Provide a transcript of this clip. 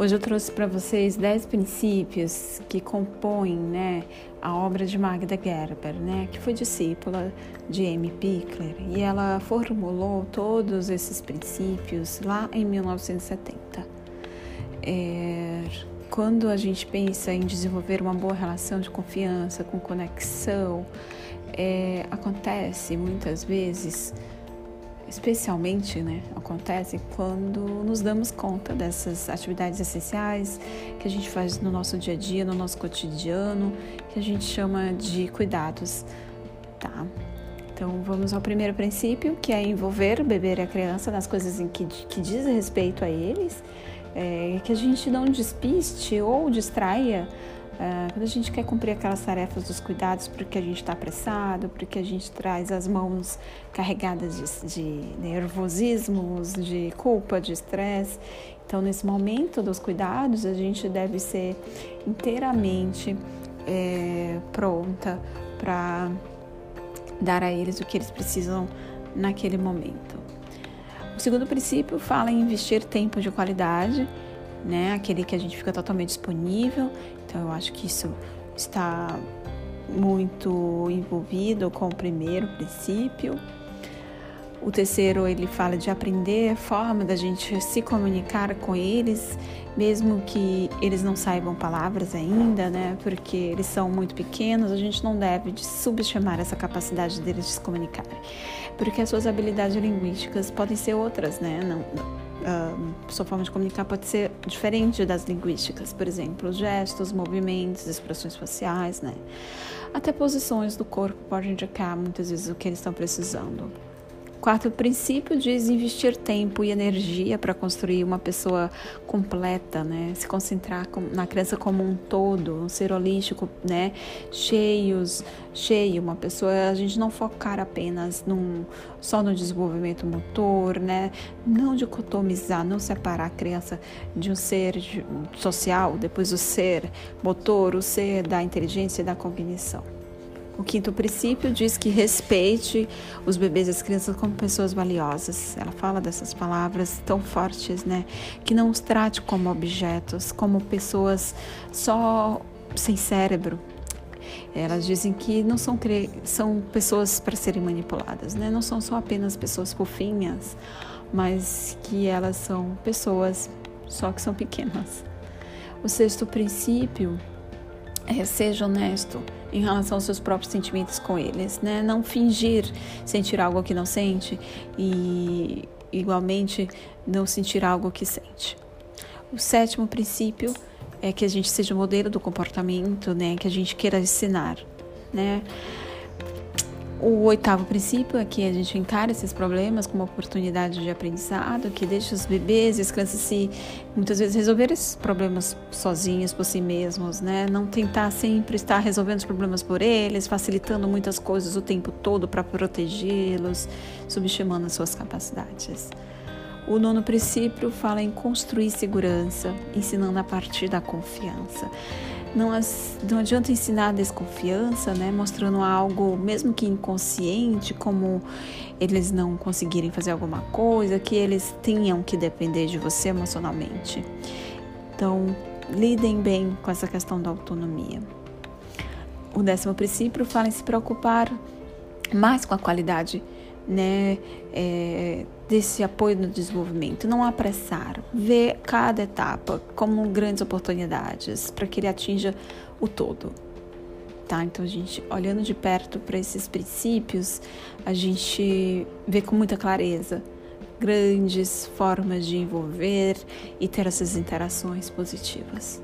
Hoje eu trouxe para vocês 10 princípios que compõem né, a obra de Magda Gerber, né, que foi discípula de Amy Pickler, e ela formulou todos esses princípios lá em 1970. É, quando a gente pensa em desenvolver uma boa relação de confiança, com conexão, é, acontece muitas vezes especialmente né, acontece quando nos damos conta dessas atividades essenciais que a gente faz no nosso dia a dia, no nosso cotidiano, que a gente chama de cuidados, tá? Então vamos ao primeiro princípio, que é envolver o bebê e a criança nas coisas em que, que diz respeito a eles, é, que a gente não despiste ou distraia Uh, quando a gente quer cumprir aquelas tarefas dos cuidados porque a gente está apressado, porque a gente traz as mãos carregadas de, de nervosismos, de culpa, de estresse. Então, nesse momento dos cuidados, a gente deve ser inteiramente é, pronta para dar a eles o que eles precisam naquele momento. O segundo princípio fala em investir tempo de qualidade né? Aquele que a gente fica totalmente disponível. Então eu acho que isso está muito envolvido com o primeiro princípio. O terceiro, ele fala de aprender forma da gente se comunicar com eles, mesmo que eles não saibam palavras ainda, né? Porque eles são muito pequenos, a gente não deve subestimar essa capacidade deles de se comunicar. Porque as suas habilidades linguísticas podem ser outras, né? Não, uh, sua forma de comunicar pode ser diferente das linguísticas, por exemplo, gestos, movimentos, expressões faciais, né? Até posições do corpo podem indicar muitas vezes o que eles estão precisando. Quarto princípio diz investir tempo e energia para construir uma pessoa completa, né? Se concentrar na criança como um todo, um ser holístico, né? Cheios, cheio, uma pessoa, a gente não focar apenas num, só no desenvolvimento motor, né? Não dicotomizar, não separar a criança de um ser social, depois o ser motor, o ser da inteligência e da cognição. O quinto princípio diz que respeite os bebês e as crianças como pessoas valiosas. Ela fala dessas palavras tão fortes, né? Que não os trate como objetos, como pessoas só sem cérebro. Elas dizem que não são, são pessoas para serem manipuladas, né? Não são só apenas pessoas fofinhas, mas que elas são pessoas só que são pequenas. O sexto princípio é seja honesto em relação aos seus próprios sentimentos com eles, né? Não fingir sentir algo que não sente e igualmente não sentir algo que sente. O sétimo princípio é que a gente seja modelo do comportamento, né? Que a gente queira ensinar, né? O oitavo princípio é que a gente encara esses problemas como oportunidade de aprendizado, que deixa os bebês e as crianças se muitas vezes resolver esses problemas sozinhos por si mesmos, né? Não tentar sempre estar resolvendo os problemas por eles, facilitando muitas coisas o tempo todo para protegê-los, subestimando as suas capacidades. O nono princípio fala em construir segurança, ensinando a partir da confiança. Não, não adianta ensinar a desconfiança, né? Mostrando algo, mesmo que inconsciente, como eles não conseguirem fazer alguma coisa, que eles tenham que depender de você emocionalmente. Então, lidem bem com essa questão da autonomia. O décimo princípio fala em se preocupar mais com a qualidade né, é, desse apoio no desenvolvimento, não apressar, ver cada etapa como grandes oportunidades para que ele atinja o todo. Tá? Então, a gente, olhando de perto para esses princípios, a gente vê com muita clareza grandes formas de envolver e ter essas interações positivas.